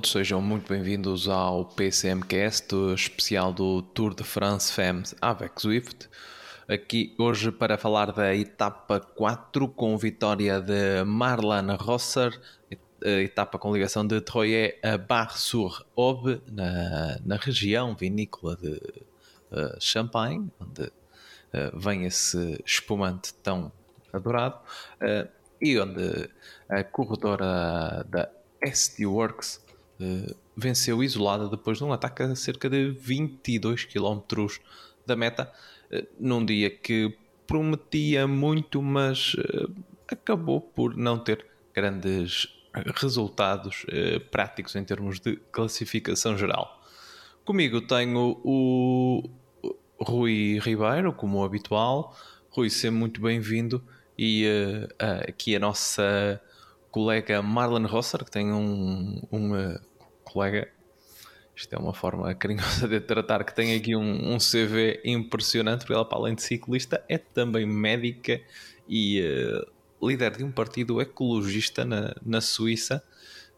Todos, sejam muito bem-vindos ao PCMcast, especial do Tour de France Femmes Avec Zwift. Aqui hoje para falar da etapa 4 com vitória de Marlane Rosser, etapa com ligação de Troyes a Bar-sur-Aube, na, na região vinícola de uh, Champagne, onde uh, vem esse espumante tão adorado, uh, e onde a corredora da SD Works uh, venceu isolada depois de um ataque a cerca de 22 km da meta, uh, num dia que prometia muito, mas uh, acabou por não ter grandes resultados práticos em termos de classificação geral. Comigo tenho o Rui Ribeiro, como habitual. Rui, seja muito bem-vindo e aqui a nossa colega Marlon Rosser, que tem um, um colega, isto é uma forma carinhosa de tratar, que tem aqui um, um CV impressionante, porque ela, para além de ciclista, é também médica e uh, líder de um partido ecologista na, na Suíça,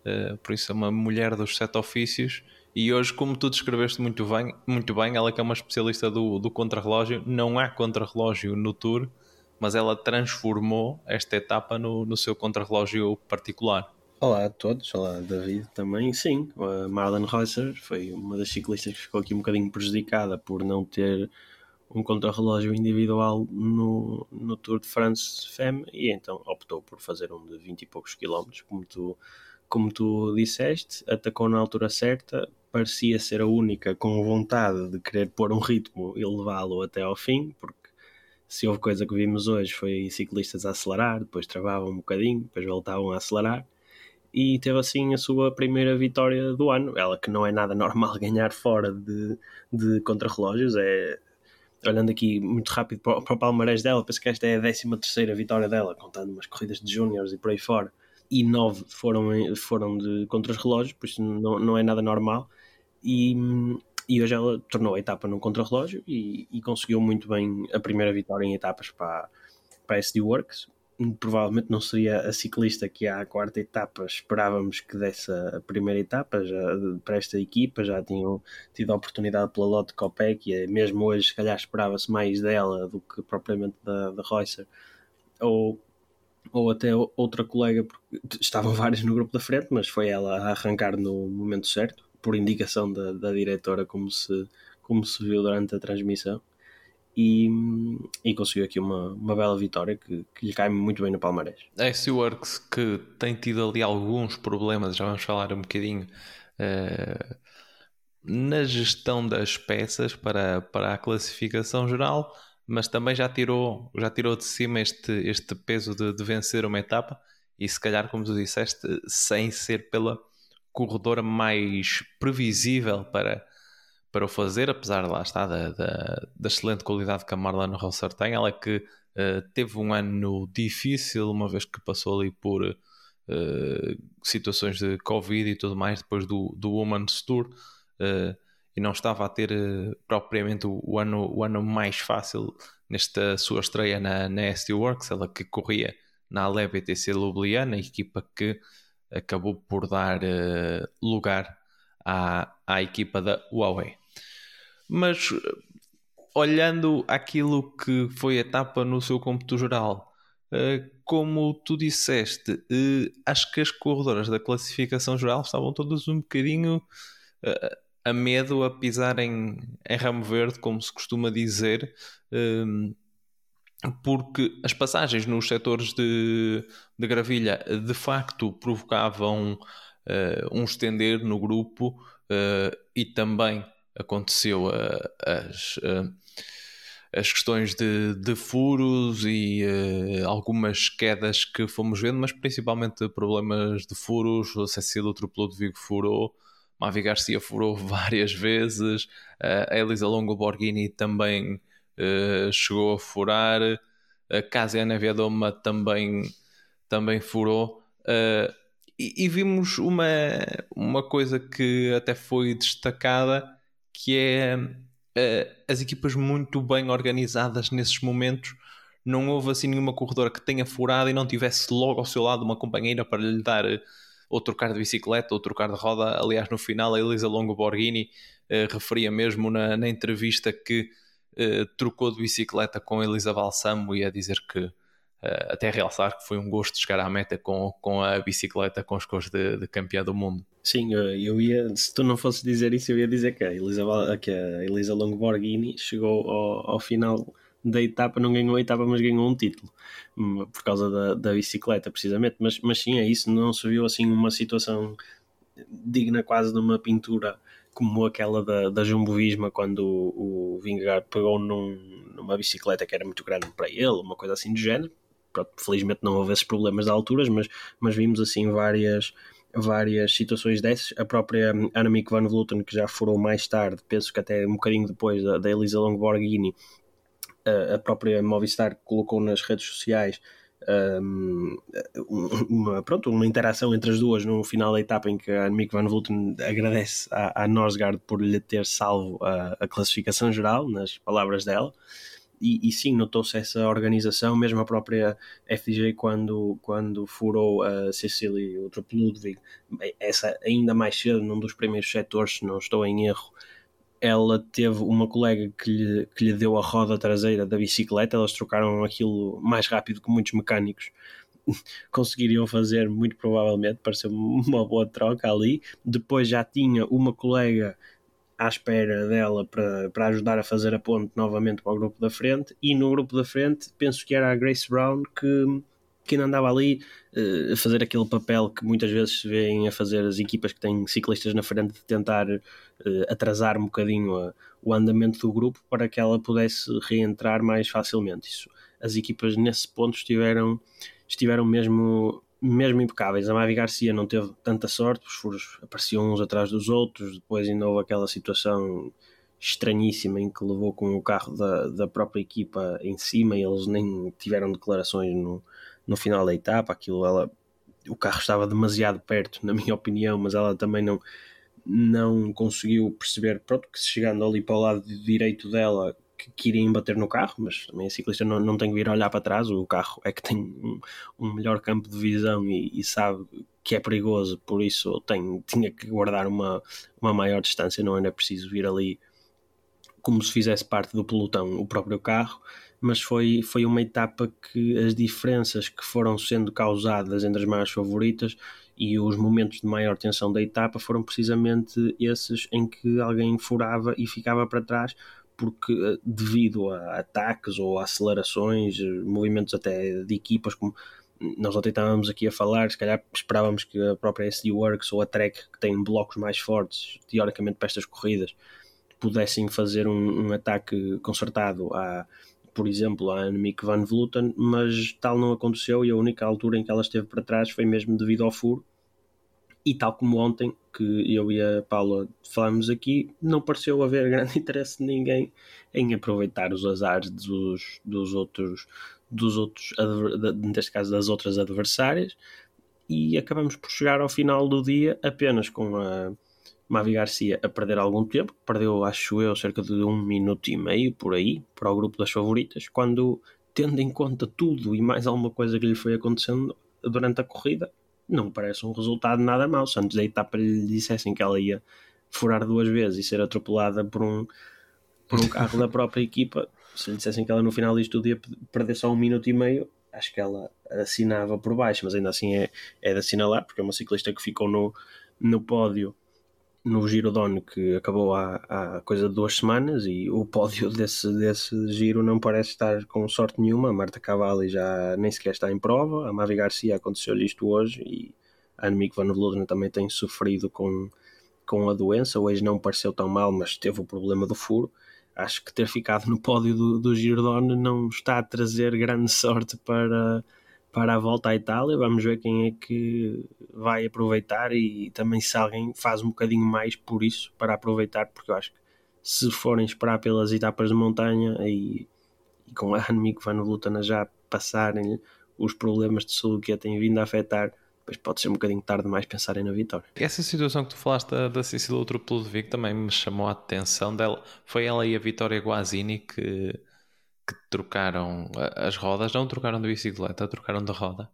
uh, por isso é uma mulher dos sete ofícios. E hoje, como tu descreveste muito bem, muito bem ela que é uma especialista do, do contrarrelógio, não há contrarrelógio no Tour, mas ela transformou esta etapa no, no seu contrarrelógio particular. Olá a todos, olá David também. Sim, a Marlon Reusser foi uma das ciclistas que ficou aqui um bocadinho prejudicada por não ter um contrarrelógio individual no, no Tour de France Femme e então optou por fazer um de 20 e poucos quilómetros, como tu, como tu disseste, atacou na altura certa, parecia ser a única com vontade de querer pôr um ritmo e levá-lo até ao fim, porque se houve coisa que vimos hoje foi ciclistas a acelerar, depois travavam um bocadinho, depois voltavam a acelerar e teve assim a sua primeira vitória do ano. Ela que não é nada normal ganhar fora de, de contrarrelógios, é olhando aqui muito rápido para, para o palmarés dela, penso que esta é a 13 terceira vitória dela, contando umas corridas de júniores e por aí fora, e nove foram, foram de contrarrelógios, por isso não, não é nada normal. E, e hoje ela tornou a etapa num contrarrelógio e, e conseguiu muito bem a primeira vitória em etapas para, para a SD Works. Provavelmente não seria a ciclista que à quarta etapa esperávamos que desse a primeira etapa já, para esta equipa, já tinham tido a oportunidade pela Lotte Copec e mesmo hoje se calhar esperava-se mais dela do que propriamente da, da Reusser ou, ou até outra colega, porque estavam vários no grupo da frente, mas foi ela a arrancar no momento certo por indicação da, da diretora, como se, como se viu durante a transmissão. E, e conseguiu aqui uma, uma bela vitória que, que lhe cai muito bem no palmarés. A SC Works que tem tido ali alguns problemas, já vamos falar um bocadinho uh, na gestão das peças para, para a classificação geral, mas também já tirou, já tirou de cima este, este peso de, de vencer uma etapa e se calhar, como tu disseste, sem ser pela corredora mais previsível para, para o fazer, apesar lá está da, da, da excelente qualidade que a Marlene Rosser tem. Ela é que uh, teve um ano difícil, uma vez que passou ali por uh, situações de Covid e tudo mais, depois do, do Women's Tour. Uh, e não estava a ter propriamente o, o, ano, o ano mais fácil nesta sua estreia na, na ST Works, ela que corria na Ale BTC Ljubljana, equipa que acabou por dar lugar à, à equipa da Huawei. Mas olhando aquilo que foi a etapa no seu cômputo geral, uh, como tu disseste, uh, acho que as corredoras da classificação geral estavam todas um bocadinho a medo a pisar em, em ramo verde, como se costuma dizer porque as passagens nos setores de, de gravilha de facto provocavam um estender no grupo e também aconteceu uh, as, as questões de, de furos e algumas quedas que fomos vendo, mas principalmente problemas de furos. O Cecília atropelou de Vigo furou, Mavi Garcia furou várias vezes, a Elisa Longo Borghini também uh, chegou a furar, a Casa Nevedoma também, também furou. Uh, e, e, vimos uma, uma coisa que até foi destacada, que é uh, as equipas muito bem organizadas nesses momentos. Não houve assim nenhuma corredora que tenha furado e não tivesse logo ao seu lado uma companheira para lhe dar ou trocar de bicicleta ou trocar de roda. Aliás, no final, a Elisa Longo Borghini uh, referia mesmo na, na entrevista que uh, trocou de bicicleta com a Elisa Balsamo e a dizer que, uh, até realçar que foi um gosto chegar à meta com, com a bicicleta com os cores de, de do mundo. Sim, eu ia, se tu não fosses dizer isso, eu ia dizer que a Elisa, que a Elisa Longo Borghini chegou ao, ao final da etapa, não ganhou a etapa, mas ganhou um título hum, por causa da, da bicicleta, precisamente. Mas, mas sim, é isso, não se viu assim uma situação digna quase de uma pintura como aquela da, da Jumbo Visma quando o, o Vingegaard pegou num, numa bicicleta que era muito grande para ele, uma coisa assim do género. Pronto, felizmente não houve esses problemas de alturas, mas, mas vimos assim várias várias situações dessas. A própria Annemiek van Vleuten, que já furou mais tarde, penso que até um bocadinho depois da, da Elisa Longo-Borghini, a própria Movistar colocou nas redes sociais um, uma, pronto, uma interação entre as duas no final da etapa em que a Mick Van Vleuten agradece à, à Norsgaard por lhe ter salvo a, a classificação geral, nas palavras dela. E, e sim, notou-se essa organização, mesmo a própria FDJ quando, quando furou a Cecília e o Trupp Ludwig, essa ainda mais cedo, num dos primeiros setores, se não estou em erro, ela teve uma colega que lhe, que lhe deu a roda traseira da bicicleta, elas trocaram aquilo mais rápido que muitos mecânicos conseguiriam fazer, muito provavelmente, pareceu uma boa troca ali. Depois já tinha uma colega à espera dela para, para ajudar a fazer a ponte novamente para o grupo da frente, e no grupo da frente penso que era a Grace Brown que que ainda andava ali uh, a fazer aquele papel que muitas vezes se vêem a fazer as equipas que têm ciclistas na frente de tentar uh, atrasar um bocadinho a, o andamento do grupo para que ela pudesse reentrar mais facilmente. Isso, as equipas nesse ponto estiveram, estiveram mesmo, mesmo impecáveis. A Mavi Garcia não teve tanta sorte, os furos apareciam uns atrás dos outros, depois ainda houve aquela situação estranhíssima em que levou com o carro da, da própria equipa em cima e eles nem tiveram declarações no, no final da etapa, aquilo ela o carro estava demasiado perto, na minha opinião, mas ela também não não conseguiu perceber, pronto, que chegando ali para o lado direito dela que, que iriam bater no carro, mas também a ciclista não, não tem que vir olhar para trás, o carro é que tem um, um melhor campo de visão e, e, sabe que é perigoso, por isso tem, tinha que guardar uma, uma maior distância, não era preciso vir ali como se fizesse parte do pelotão o próprio carro mas foi, foi uma etapa que as diferenças que foram sendo causadas entre as maiores favoritas e os momentos de maior tensão da etapa foram precisamente esses em que alguém furava e ficava para trás porque eh, devido a ataques ou a acelerações, movimentos até de equipas como nós ontem estávamos aqui a falar, se calhar esperávamos que a própria SD Works ou a Trek, que tem blocos mais fortes, teoricamente para estas corridas, pudessem fazer um, um ataque concertado à, por exemplo, a Annemiek van Vleuten, mas tal não aconteceu e a única altura em que ela esteve para trás foi mesmo devido ao furo. E tal como ontem, que eu e a Paula falámos aqui, não pareceu haver grande interesse de ninguém em aproveitar os azares dos, dos outros, dos outros, neste caso das outras adversárias, e acabamos por chegar ao final do dia apenas com a Mavi Garcia a perder algum tempo, perdeu, acho eu, cerca de um minuto e meio por aí, para o grupo das favoritas, quando, tendo em conta tudo e mais alguma coisa que lhe foi acontecendo durante a corrida, não parece um resultado nada mau. Se antes da etapa lhe dissessem que ela ia furar duas vezes e ser atropelada por um, por um carro da própria equipa, se lhe dissessem que ela no final disto tudo ia perder só um minuto e meio, acho que ela assinava por baixo, mas ainda assim é, é de assinalar, porque é uma ciclista que ficou no, no pódio no Giro Dono que acabou há, há coisa de duas semanas e o pódio desse, desse giro não parece estar com sorte nenhuma. A Marta Cavalli já nem sequer está em prova, a Mavi Garcia aconteceu-lhe isto hoje e a Annemiek van Vleuten também tem sofrido com, com a doença. Hoje não pareceu tão mal, mas teve o problema do furo. Acho que ter ficado no pódio do, do Giro Dono não está a trazer grande sorte para para a volta à Itália. Vamos ver quem é que vai aproveitar e também se alguém faz um bocadinho mais por isso para aproveitar, porque eu acho que Se forem esperar pelas etapas de montanha e, e com a Annemiek van Vleuten a já passarem os problemas de saúde que a têm vindo a afetar, depois pode ser um bocadinho tarde demais pensarem na vitória. Essa situação que tu falaste da, da Cecília Truplodovic também me chamou a atenção dela. Foi ela e a Vitória Guazini que, que trocaram as rodas, não trocaram de bicicleta, trocaram de roda.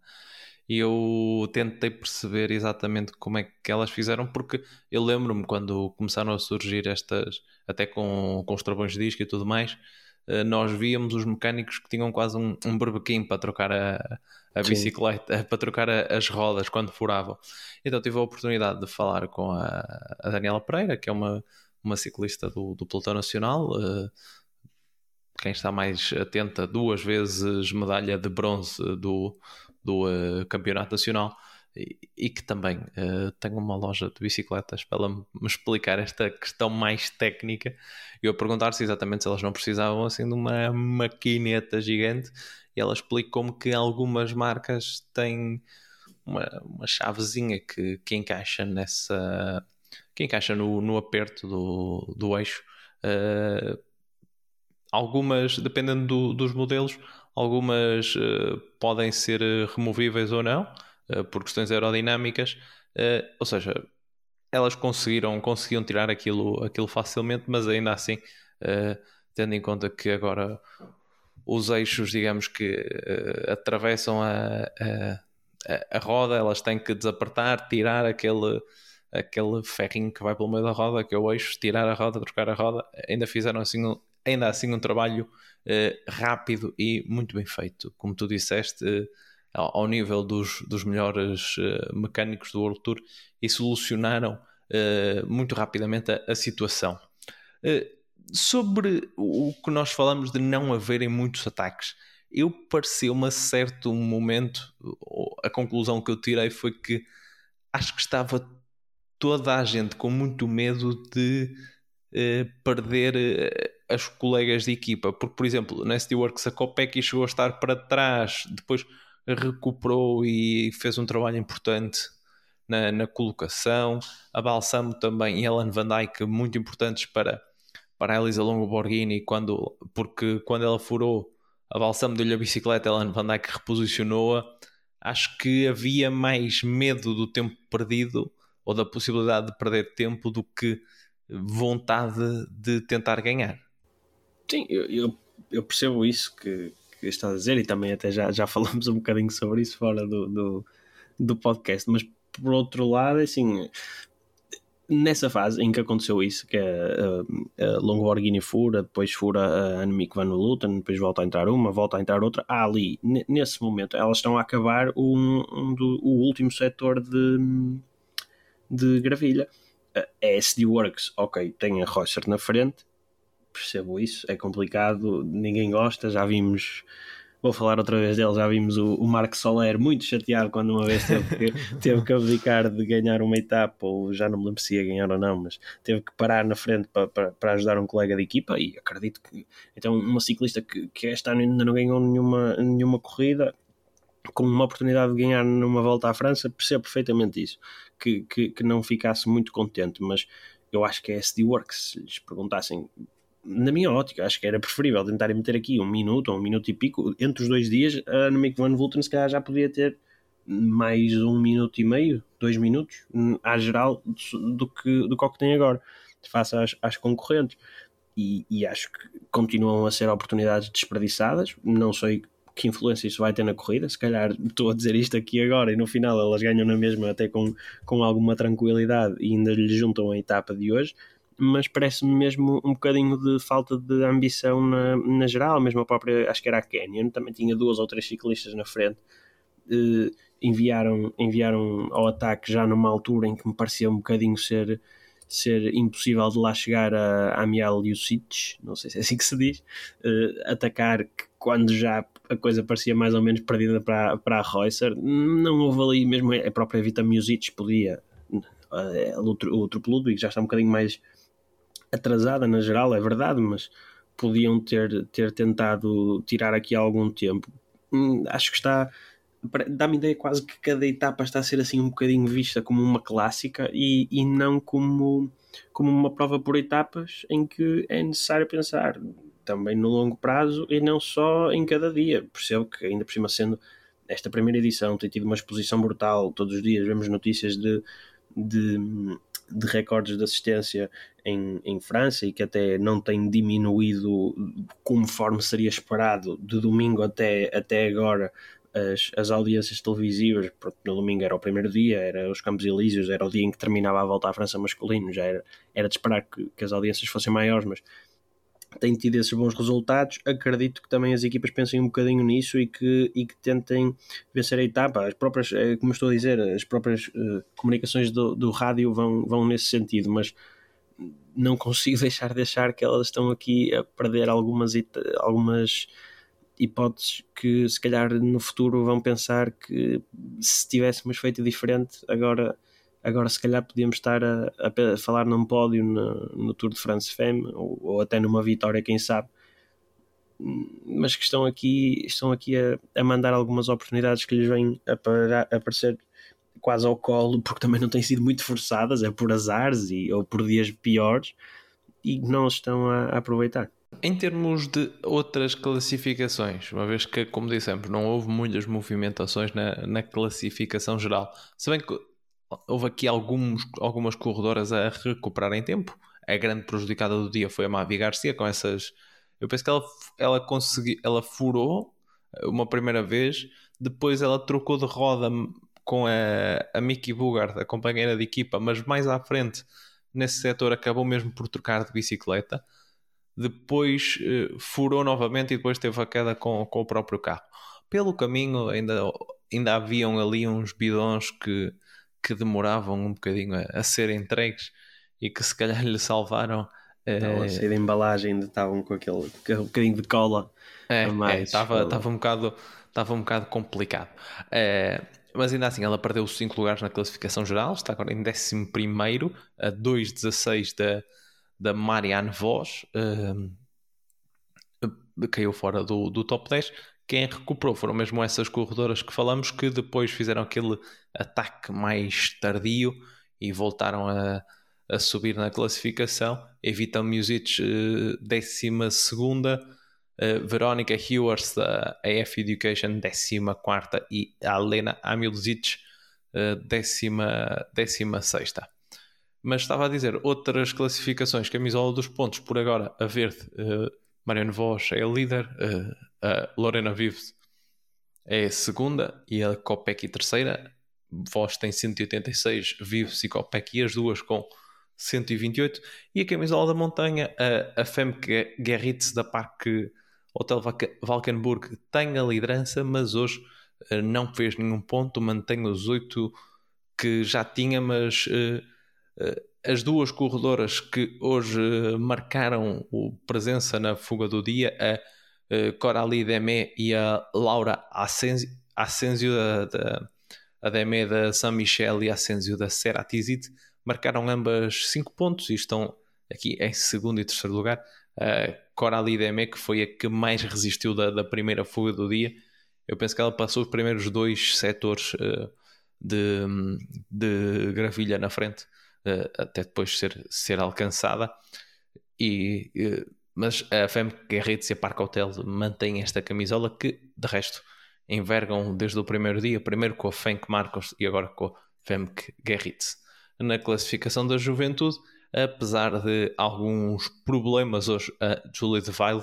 E eu tentei perceber exatamente como é que elas fizeram, porque eu lembro-me quando começaram a surgir estas, até com, com os travões de disco e tudo mais, eh, nós víamos os mecânicos que tinham quase um, um berbequim para trocar a, a bicicleta, para trocar a, as rodas quando furavam. Então tive a oportunidade de falar com a, a Daniela Pereira, que é uma, uma ciclista do, do Pelotão Nacional. Uh, quem está mais atenta, duas vezes medalha de bronze do, do uh, Campeonato Nacional e, que também uh, tem uma loja de bicicletas para ela me explicar esta questão mais técnica. E eu perguntar-se exatamente se elas não precisavam assim de uma maquineta gigante e ela explicou-me que algumas marcas têm uma, uma chavezinha que, que encaixa nessa que encaixa no, no aperto do, do eixo uh, algumas dependendo do, dos modelos algumas uh, podem ser removíveis ou não eh, por questões aerodinâmicas, uh, ou seja, elas conseguiram, conseguiam tirar aquilo, aquilo facilmente, mas ainda assim, uh, tendo em conta que agora os eixos, digamos que atravessam a, a, a, roda, elas têm que desapertar, tirar aquele, aquele ferrinho que vai pelo meio da roda, que é o eixo, tirar a roda, trocar a roda, ainda fizeram assim, ainda assim um trabalho rápido e muito bem feito. Como tu disseste, ao, nível dos, dos melhores uh, mecânicos do World Tour e solucionaram muito rapidamente a, a situação. Sobre o que nós falamos de não haverem muitos ataques, eu pareceu-me a certo momento, a conclusão que eu tirei foi que acho que estava toda a gente com muito medo de perder as colegas de equipa, porque, por exemplo, na SD Works a Copec chegou a estar para trás, depois recuperou e fez um trabalho importante na, na colocação. A Balsamo também e Ellen Van Dyke muito importantes para, para a Elisa Longo Borghini, quando, porque quando ela furou, a Balsamo deu-lhe a bicicleta, Ellen Van Dyke reposicionou-a. Acho que havia mais medo do tempo perdido ou da possibilidade de perder tempo do que vontade de tentar ganhar. Sim, eu, eu, eu percebo isso que, que estás a dizer, e também até já, já falamos um bocadinho sobre isso fora do, do, do podcast, mas por outro lado, assim, nessa fase em que aconteceu isso, que é a, a Longoborghini fura, depois fura a Annemiek van Vleuten, depois volta a entrar uma, volta a entrar outra, há ali, nesse momento, elas estão a acabar um, um do, o último setor de, de gravilha. A SD Works, ok, tem a Reusser na frente, percebo isso, é complicado, ninguém gosta, já vimos, vou falar outra vez dele, já vimos o, o Marco Soler muito chateado quando uma vez teve que, teve que abdicar de ganhar uma etapa, ou já não me lembro se ia ganhar ou não, mas teve que parar na frente para, para, para ajudar um colega de equipa e acredito que, então uma ciclista que, que este ano ainda não ganhou nenhuma, nenhuma corrida, com uma oportunidade de ganhar numa volta à França, percebo perfeitamente isso, que, que, que não ficasse muito contente, mas eu acho que é SD Works, se lhes perguntassem na minha ótica, acho que era preferível tentarem meter aqui um minuto ou um minuto e pico entre os dois dias. A Annemiek van Vleuten se calhar já podia ter mais um minuto e meio, dois minutos, à geral, do que, do que, que tem agora, face às, às concorrentes. E, e, acho que continuam a ser oportunidades desperdiçadas. Não sei que influência isso vai ter na corrida. Se calhar estou a dizer isto aqui agora e no final elas ganham na mesma, até com, com alguma tranquilidade, e ainda lhe juntam a etapa de hoje mas parece-me mesmo um bocadinho de falta de ambição na, na geral, mesmo a própria, acho que era a Canyon, também tinha duas ou três ciclistas na frente, uh, enviaram, enviaram ao ataque já numa altura em que me parecia um bocadinho ser, ser impossível de lá chegar a, a Amiel Jusic, não sei se é assim que se diz, uh, atacar quando já a coisa parecia mais ou menos perdida para, para a Reusser, não houve ali mesmo a própria Vita Music podia, uh, o, o Truplo Ludwig já está um bocadinho mais atrasada na geral, é verdade, mas podiam ter, ter tentado tirar aqui algum tempo. Hum, acho que está dá-me ideia quase que cada etapa está a ser assim um bocadinho vista como uma clássica e, e não como, como uma prova por etapas em que é necessário pensar também no longo prazo e não só em cada dia. Percebo que ainda por cima sendo esta primeira edição tem tido uma exposição brutal, todos os dias vemos notícias de, de, de recordes de assistência em, em França e que até não tem diminuído conforme seria esperado de domingo até, até agora as, as audiências televisivas, porque no domingo era o primeiro dia, era os Campos Elíseos, era o dia em que terminava a volta à França masculino, já era, era de esperar que, que as audiências fossem maiores, mas tem tido esses bons resultados. Acredito que também as equipas pensem um bocadinho nisso e que, e que tentem vencer a etapa. As próprias, eh, como estou a dizer, as próprias uh, comunicações do, do rádio vão, vão nesse sentido, mas não consigo deixar de achar que elas estão aqui a perder algumas, algumas hipóteses que se calhar no futuro vão pensar que se tivéssemos feito diferente agora agora se calhar podíamos estar a, a falar num pódio no, no, Tour de France Femme ou, ou, até numa vitória quem sabe. Mas que estão aqui estão aqui a, a mandar algumas oportunidades que lhes vêm aparecer quase ao colo porque também não têm sido muito forçadas é por azares e, ou por dias piores e não estão a, a aproveitar. Em termos de outras classificações, uma vez que, como dissemos, não houve muitas movimentações na, na classificação geral, se bem que houve aqui alguns, algumas corredoras a recuperar em tempo, a grande prejudicada do dia foi a Mavi Garcia com essas. Eu penso que ela, ela conseguiu, ela furou uma primeira vez, depois ela trocou de roda com a, a Mickey Bugard, a companheira de equipa, mas mais à frente nesse setor acabou mesmo por trocar de bicicleta depois uh, furou novamente e depois teve a queda com, com o próprio carro. Pelo caminho ainda, ainda haviam ali uns bidões que, que demoravam um bocadinho a, a ser entregues e que se calhar lhe salvaram. Estava a sair da embalagem, ainda estavam com aquele, um bocadinho de cola. É, é estava, estava, um bocado, estava um bocado complicado. É, mas ainda assim, ela perdeu 5 lugares na classificação geral, está agora em 11 a 2,16 da, da Marianne Vos, uh, caiu fora do, do top 10. Quem recuperou foram mesmo essas corredoras que falamos que depois fizeram aquele ataque mais tardio e voltaram a, a subir na classificação. Evita Music, uh, décima segunda. Uh, Verónica Hewers da AF Education, décima quarta. E a Lena Amilzic, uh, décima, décima sexta. Mas estava a dizer, outras classificações, camisola dos pontos, por agora, a verde, Mariano Vos é líder, uh, a Lorena Vives é a segunda e a Copec terceira. Vos tem 186, Vives e Copec e as duas com 128. E a camisola da montanha, a, a Femke Gerritz da Parque Hotel Valkenburg tem a liderança, mas hoje uh, não fez nenhum ponto, mantém os oito que já tinha, mas uh, eh, as duas corredoras que hoje marcaram presença na fuga do dia, a eh, Coralie Demé e a Laura Asensio, da, da, a Demé da San Michel e Asensio da Ceratizit, marcaram ambas 5 pontos e estão aqui em segundo e terceiro lugar. A Coralie Demé, que foi a que mais resistiu da, da primeira fuga do dia, eu penso que ela passou os primeiros dois setores uh, de, de gravilha na frente uh, até depois ser, ser alcançada. E, uh, mas a FEM Guerritz e a Parque Hotel mantêm esta camisola que, de resto, envergam desde o primeiro dia, primeiro com a Fenk Marcos e agora com a Femke Guerritz. Na classificação da juventude, apesar de alguns problemas hoje, a Julie de Weil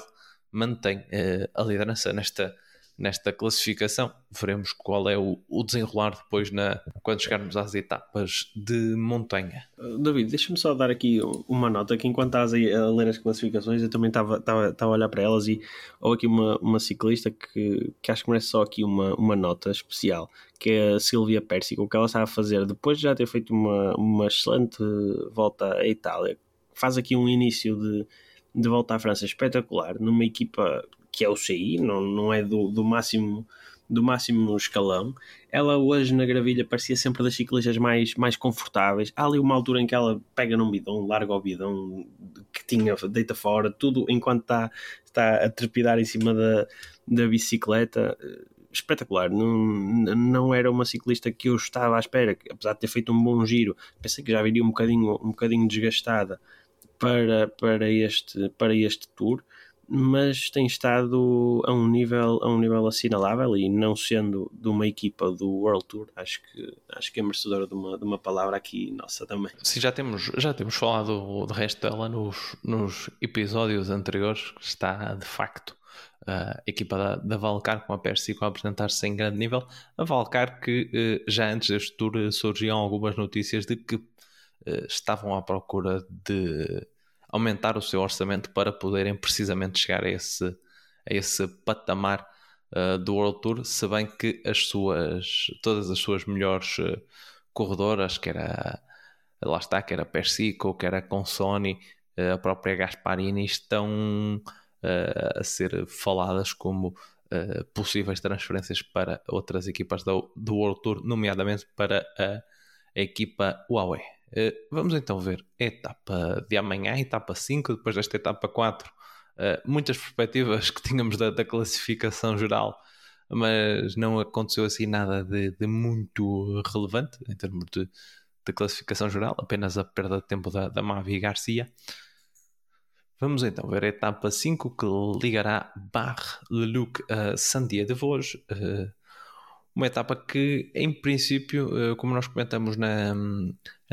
mantém uh, a liderança nesta nesta classificação. Veremos qual é o, o desenrolar depois na, quando chegarmos às etapas de montanha. Uh, David, deixa-me só dar aqui uma nota que enquanto estás a ler as classificações eu também estava, a olhar para elas e houve aqui uma, uma ciclista que, que acho que merece só aqui uma, uma nota especial que é a Silvia Persico, o que ela está a fazer depois de já ter feito uma, uma excelente volta à Itália faz aqui um início de, de volta à França espetacular numa equipa que é o CI, não, não é do, do máximo do máximo escalão. Ela hoje na gravilha parecia sempre das ciclistas mais, mais confortáveis. Há ali uma altura em que ela pega num bidão, larga o bidão que tinha, deita fora, tudo enquanto está, está a trepidar em cima da, da bicicleta. espetacular. Não, não era uma ciclista que eu estava à espera, apesar de ter feito um bom giro, pensei que já viria um bocadinho, um bocadinho desgastada para, para, este, para este tour mas tem estado a um nível a um nível assinalável e não sendo de uma equipa do World Tour acho que acho que é merecedora de uma, de uma palavra aqui nossa também. Sim já temos já temos falado de resto dela nos, nos episódios anteriores está de facto a equipa da, da Valcar com a Persico a apresentar-se em grande nível. A Valcar que eh, já antes deste tour surgiam algumas notícias de que eh, estavam à procura de aumentar o seu orçamento para poderem precisamente chegar a esse, a esse patamar uh, do World Tour, se bem que as suas, todas as suas melhores uh, corredoras, que era lá está, que era Persico, que era Consoni, uh, a própria Gasparini, estão a ser faladas como possíveis transferências para outras equipas do, do World Tour, nomeadamente para a, a equipa Huawei. Eh, vamos então ver a etapa de amanhã, etapa 5, depois desta etapa 4. Eh, muitas perspectivas que tínhamos da, da, classificação geral, mas não aconteceu assim nada de, de muito relevante em termos de, de, classificação geral, apenas a perda de tempo da, da Mavi Garcia. Vamos então ver a etapa 5 que ligará Bar-le-Luc a Saint-Dié-de-Vosges. Uh, uma etapa que, em princípio, eh, como nós comentamos na,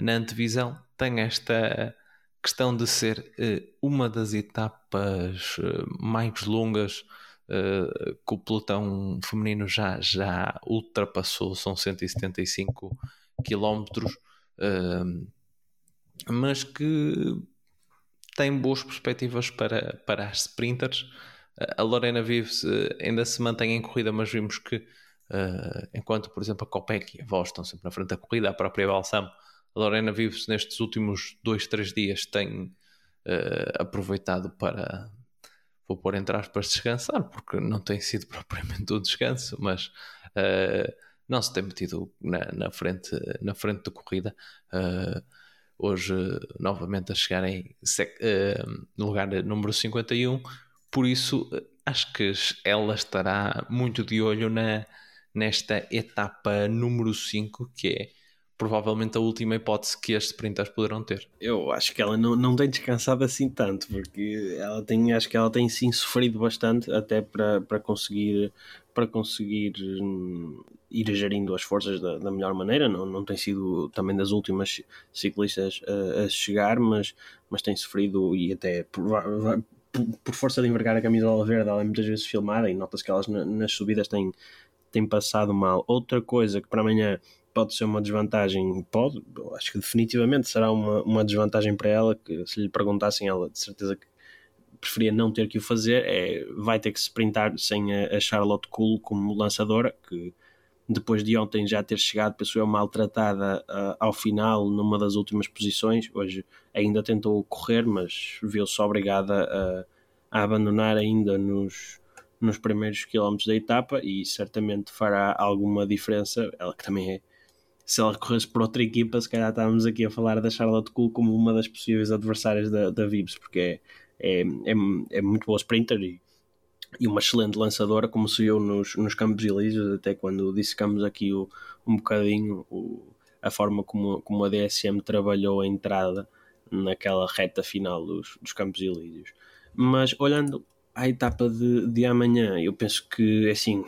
na antevisão, tem esta questão de ser eh, uma das etapas eh, mais longas que o pelotão feminino já, já ultrapassou, são 175 quilómetros, mas que tem boas perspectivas para, para as sprinters. A Lorena Vives ainda se mantém em corrida, mas vimos que Uh, enquanto, por exemplo, a Copec e a Voz estão sempre na frente da corrida, a própria Balsam, a Lorena Vives nestes últimos dois, três dias tem uh, aproveitado para, vou pôr entre aspas, descansar, porque não tem sido propriamente um descanso, mas uh, não se tem metido na, na, frente, na frente da corrida. hoje, novamente, a chegar em lugar número 51, por isso acho que ela estará muito de olho na nesta etapa número 5, que é provavelmente a última hipótese que as sprinters poderão ter. Eu acho que ela não, não tem descansado assim tanto, porque ela tem, acho que ela tem sim sofrido bastante até para, para conseguir para conseguir hum, ir gerindo as forças da, da, melhor maneira. Não, não tem sido também das últimas ciclistas a, a chegar, mas, mas tem sofrido e até por, por, força de envergar a camisola verde, ela é muitas vezes filmada e nota-se que elas nas subidas têm tem passado mal. Outra coisa que para amanhã pode ser uma desvantagem, pode, acho que definitivamente será uma, uma desvantagem para ela, que se lhe perguntassem ela, de certeza que preferia não ter que o fazer, é, vai ter que se sprintar sem a, a Charlotte Cool como lançadora, que depois de ontem já ter chegado, pessoa maltratada uh, ao final numa das últimas posições, hoje ainda tentou correr, mas viu-se obrigada a, a abandonar ainda nos, nos primeiros quilómetros da etapa e certamente fará alguma diferença. Ela que também é, se ela corresse por outra equipa, se calhar estávamos aqui a falar da Charlotte Cool como uma das possíveis adversárias da, da Vibes, porque é, é, é, é muito boa sprinter e, e uma excelente lançadora, como se viu nos, nos Campos Elíseos, até quando dissecamos aqui o, um bocadinho o, a forma como, como a DSM trabalhou a entrada naquela reta final dos, dos Campos Elíseos. Mas olhando à etapa de, de amanhã, eu penso que assim,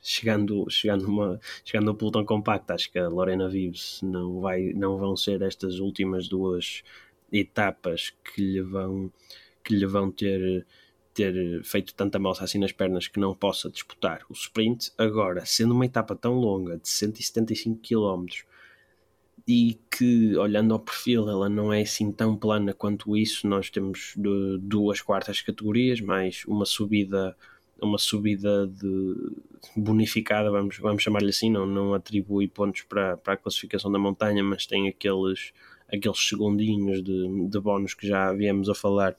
chegando, chegando, uma, chegando ao pelotão compacto, acho que a Lorena Vives não, vai, não vão ser estas últimas duas etapas que lhe vão, que lhe vão ter, ter feito tanta malça assim nas pernas que não possa disputar o sprint. Agora, sendo uma etapa tão longa, de 175 km, e que, olhando ao perfil, ela não é assim tão plana quanto isso. Nós temos duas quartas categorias, mais uma subida uma subida de bonificada, vamos, vamos chamar-lhe assim, não, não atribui pontos para, para a classificação da montanha, mas tem aqueles, aqueles segundinhos de, de bónus que já viemos a falar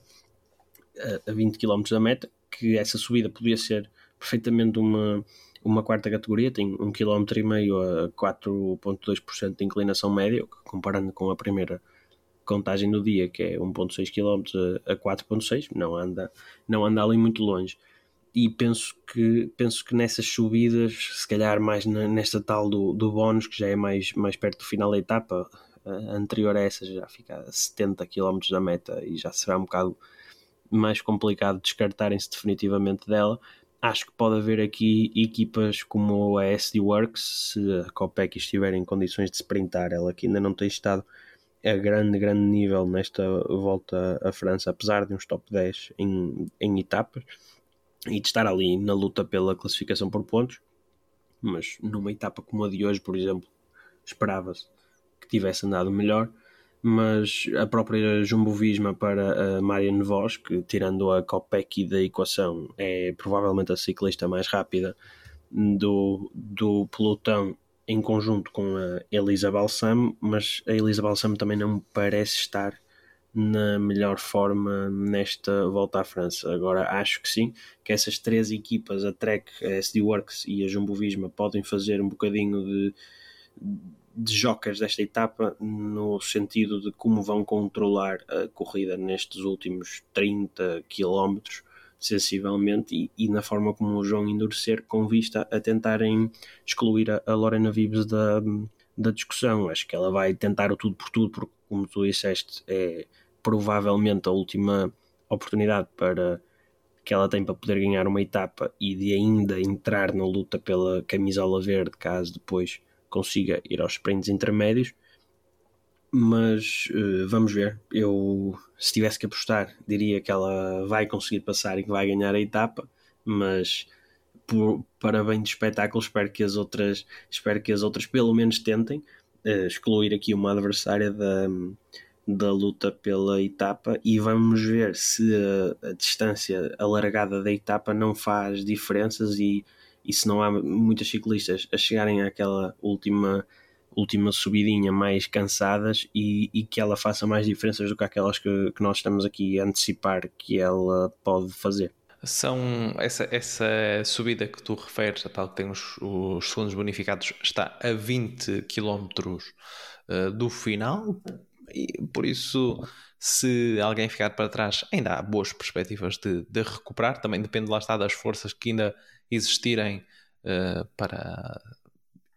a, a 20 km da meta, que essa subida podia ser perfeitamente uma, uma quarta categoria tem 1,5 km a 4,2% de inclinação média, comparando com a primeira contagem do dia, que é 1,6 km a 4,6, não anda, não anda ali muito longe. e penso que, penso que nessas subidas, se calhar mais nesta tal do, do bónus, que já é mais, mais perto do final da etapa, anterior a essa já fica a 70 km da meta e já será um bocado mais complicado descartarem-se definitivamente dela. Acho que pode haver aqui equipas como a SD Works, se a Copec estiver em condições de sprintar, ela que ainda não tem estado a grande, grande nível nesta volta à França, apesar de uns top 10 em, em etapas e de estar ali na luta pela classificação por pontos. Mas numa etapa como a de hoje, por exemplo, esperava-se que tivesse andado melhor. Mas a própria Jumbo Visma para a Marianne Vos, que tirando a Copec da equação, é provavelmente a ciclista mais rápida do, do pelotão em conjunto com a Elisa Balsam, mas a Elisa Balsam também não parece estar na melhor forma nesta volta à França. Agora acho que sim, que essas três equipas, a Trek, a SD Works e a Jumbo Visma, podem fazer um bocadinho de, de jocas desta etapa no sentido de como vão controlar a corrida nestes últimos 30 km sensivelmente e, e, na forma como o João endurecer com vista a tentarem excluir a, a Lorena Vives da, da discussão. Acho que ela vai tentar o tudo por tudo, porque como tu disseste, é provavelmente a última oportunidade para que ela tem para poder ganhar uma etapa e de ainda entrar na luta pela camisola verde, caso depois consiga ir aos sprints intermédios. Mas uh, vamos ver. Eu, se tivesse que apostar, diria que ela vai conseguir passar e que vai ganhar a etapa, mas por, para bem de espetáculo, espero que as outras, espero que as outras pelo menos tentem uh, excluir aqui uma adversária da da luta pela etapa e vamos ver se a, a, distância alargada da etapa não faz diferenças e, e se não há muitas ciclistas a chegarem àquela última última subidinha mais cansadas e, e que ela faça mais diferenças do que aquelas que, que nós estamos aqui a antecipar que ela pode fazer são essa, essa subida que tu referes, a tal que tem os, os segundos bonificados, está a 20 km uh, do final, e por isso, se alguém ficar para trás, ainda há boas perspectivas de, de recuperar. Também depende lá está das forças que ainda existirem uh, para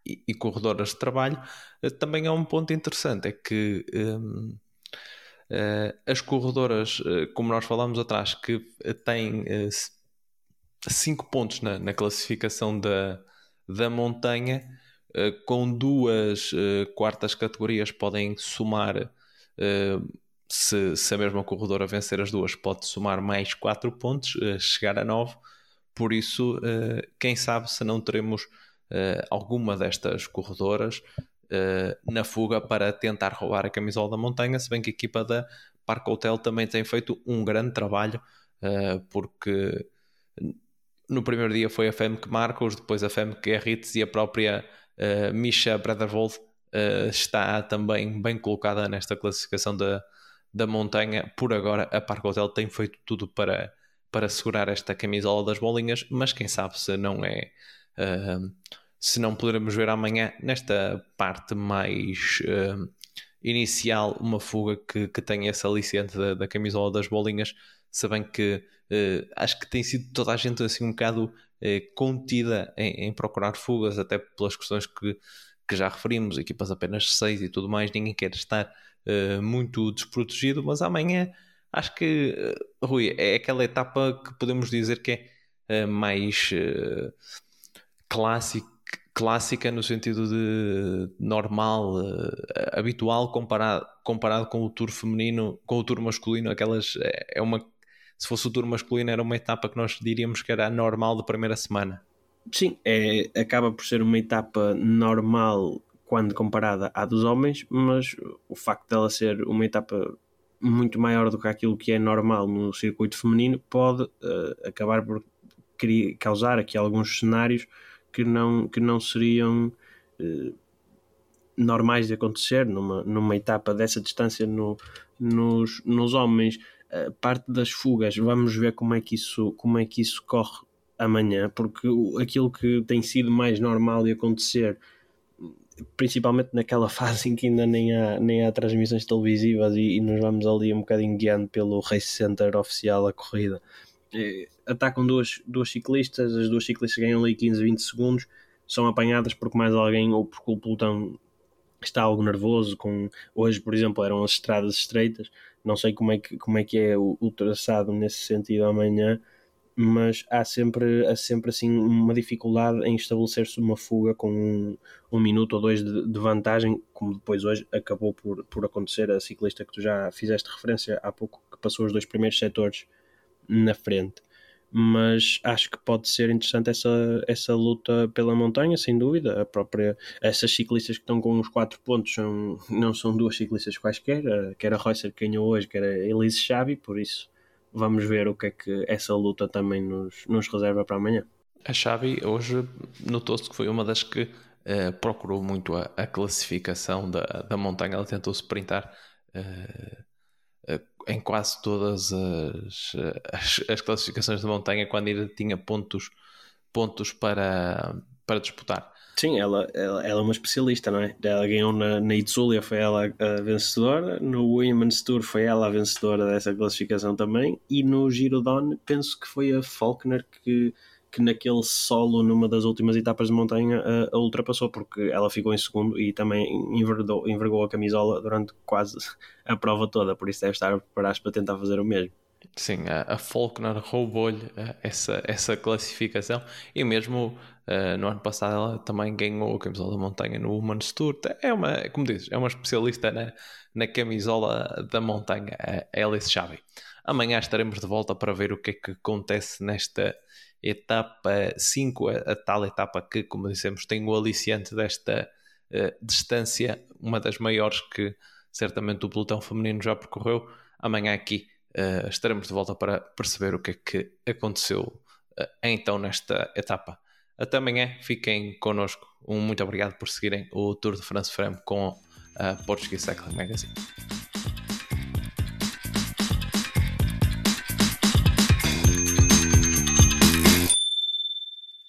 e, e, corredoras de trabalho. Uh, também é um ponto interessante, é que um, uh, eh, as corredoras, como nós falamos atrás, que têm 5 pontos na, na classificação da, da montanha, com duas quartas categorias podem somar se, se, a mesma corredora vencer as duas, pode somar mais 4 pontos, chegar a 9. Por isso, uh, quem sabe se não teremos alguma destas corredoras na fuga para tentar roubar a camisola da montanha, se bem que a equipa da Parque Hotel também tem feito um grande trabalho, porque no primeiro dia foi a Femke Marcos, depois a Femke Gerritz e a própria Misha Bredervold uh, está também bem colocada nesta classificação da, da montanha. Por agora, a Parque Hotel tem feito tudo para, para segurar esta camisola das bolinhas, mas quem sabe se não é. Uh, se não poderemos ver amanhã nesta parte mais uh, inicial uma fuga que, que tenha esse aliciente da, da camisola das bolinhas, se bem que uh, acho que tem sido toda a gente assim um bocado contida em, em, procurar fugas, até pelas questões que que já referimos, equipas apenas 6 e tudo mais, ninguém quer estar muito desprotegido, mas amanhã acho que, uh, Rui, é aquela etapa que podemos dizer que é uh, mais clássica, clássica no sentido de normal, habitual, comparado, comparado com o tour feminino, com o tour masculino, aquelas é, é uma se fosse o tour masculino era uma etapa que nós diríamos que era normal da primeira semana. Sim, é, acaba por ser uma etapa normal quando comparada à dos homens, mas o facto dela ser uma etapa muito maior do que aquilo que é normal no circuito feminino pode uh, acabar por causar aqui alguns cenários que não, que não seriam uh, normais de acontecer numa, numa etapa dessa distância no, nos, nos homens. Uh, parte das fugas, vamos ver como é que isso, como é que isso corre amanhã, porque aquilo que tem sido mais normal de acontecer, principalmente naquela fase em que ainda nem há, nem há transmissões televisivas e, e nos vamos ali um bocadinho guiando pelo Race Center oficial a corrida, é, atacam duas, duas ciclistas, as duas ciclistas ganham ali 15, 20 segundos, são apanhadas porque mais alguém ou porque o pelotão está algo nervoso. Com, hoje, por exemplo, eram as estradas estreitas, não sei como é que, como é, que é o, o traçado nesse sentido amanhã, mas há sempre, há sempre assim uma dificuldade em estabelecer-se uma fuga com um, um minuto ou dois de, de, vantagem, como depois hoje acabou por, por acontecer a ciclista que tu já fizeste referência há pouco, que passou os dois primeiros setores na frente. Mas acho que pode ser interessante essa, essa luta pela montanha, sem dúvida. A própria, essas ciclistas que estão com os quatro pontos são, não são duas ciclistas quaisquer, quer a Reusser que ganhou hoje, quer a Elise Xavi, por isso vamos ver o que é que essa luta também nos, nos reserva para amanhã. A Xavi hoje notou-se que foi uma das que uh, procurou muito a, a, classificação da, da montanha, ela tentou sprintar uh, em quase todas as, as, as, classificações de montanha quando ainda tinha pontos, pontos para, para disputar. Sim, ela, ela, ela, é uma especialista, não é? Ela ganhou na, na Itzulia, foi ela a vencedora. No Women's Tour foi ela a vencedora dessa classificação também. E no Giro Don, penso que foi a Faulkner que que naquele solo, numa das últimas etapas de montanha, a, a ultrapassou, porque ela ficou em segundo e também envergou, envergou a camisola durante quase a prova toda, por isso deve estar a para tentar fazer o mesmo. Sim, a, a Faulkner roubou-lhe eh, essa, essa classificação e mesmo uh, no ano passado ela também ganhou a camisola da montanha no Women's Tour. É uma, como dizes, é uma especialista na, na camisola da montanha, a Alice Xavi. Amanhã estaremos de volta para ver o que é que acontece nesta etapa 5, a, a, tal etapa que, como dissemos, tem o aliciante desta uh, distância, uma das maiores que certamente o pelotão feminino já percorreu. Amanhã aqui uh, estaremos de volta para perceber o que é que aconteceu uh, então nesta etapa. Até amanhã, fiquem connosco. Um muito obrigado por seguirem o Tour de France Frame com a Portuguese Cycling Magazine.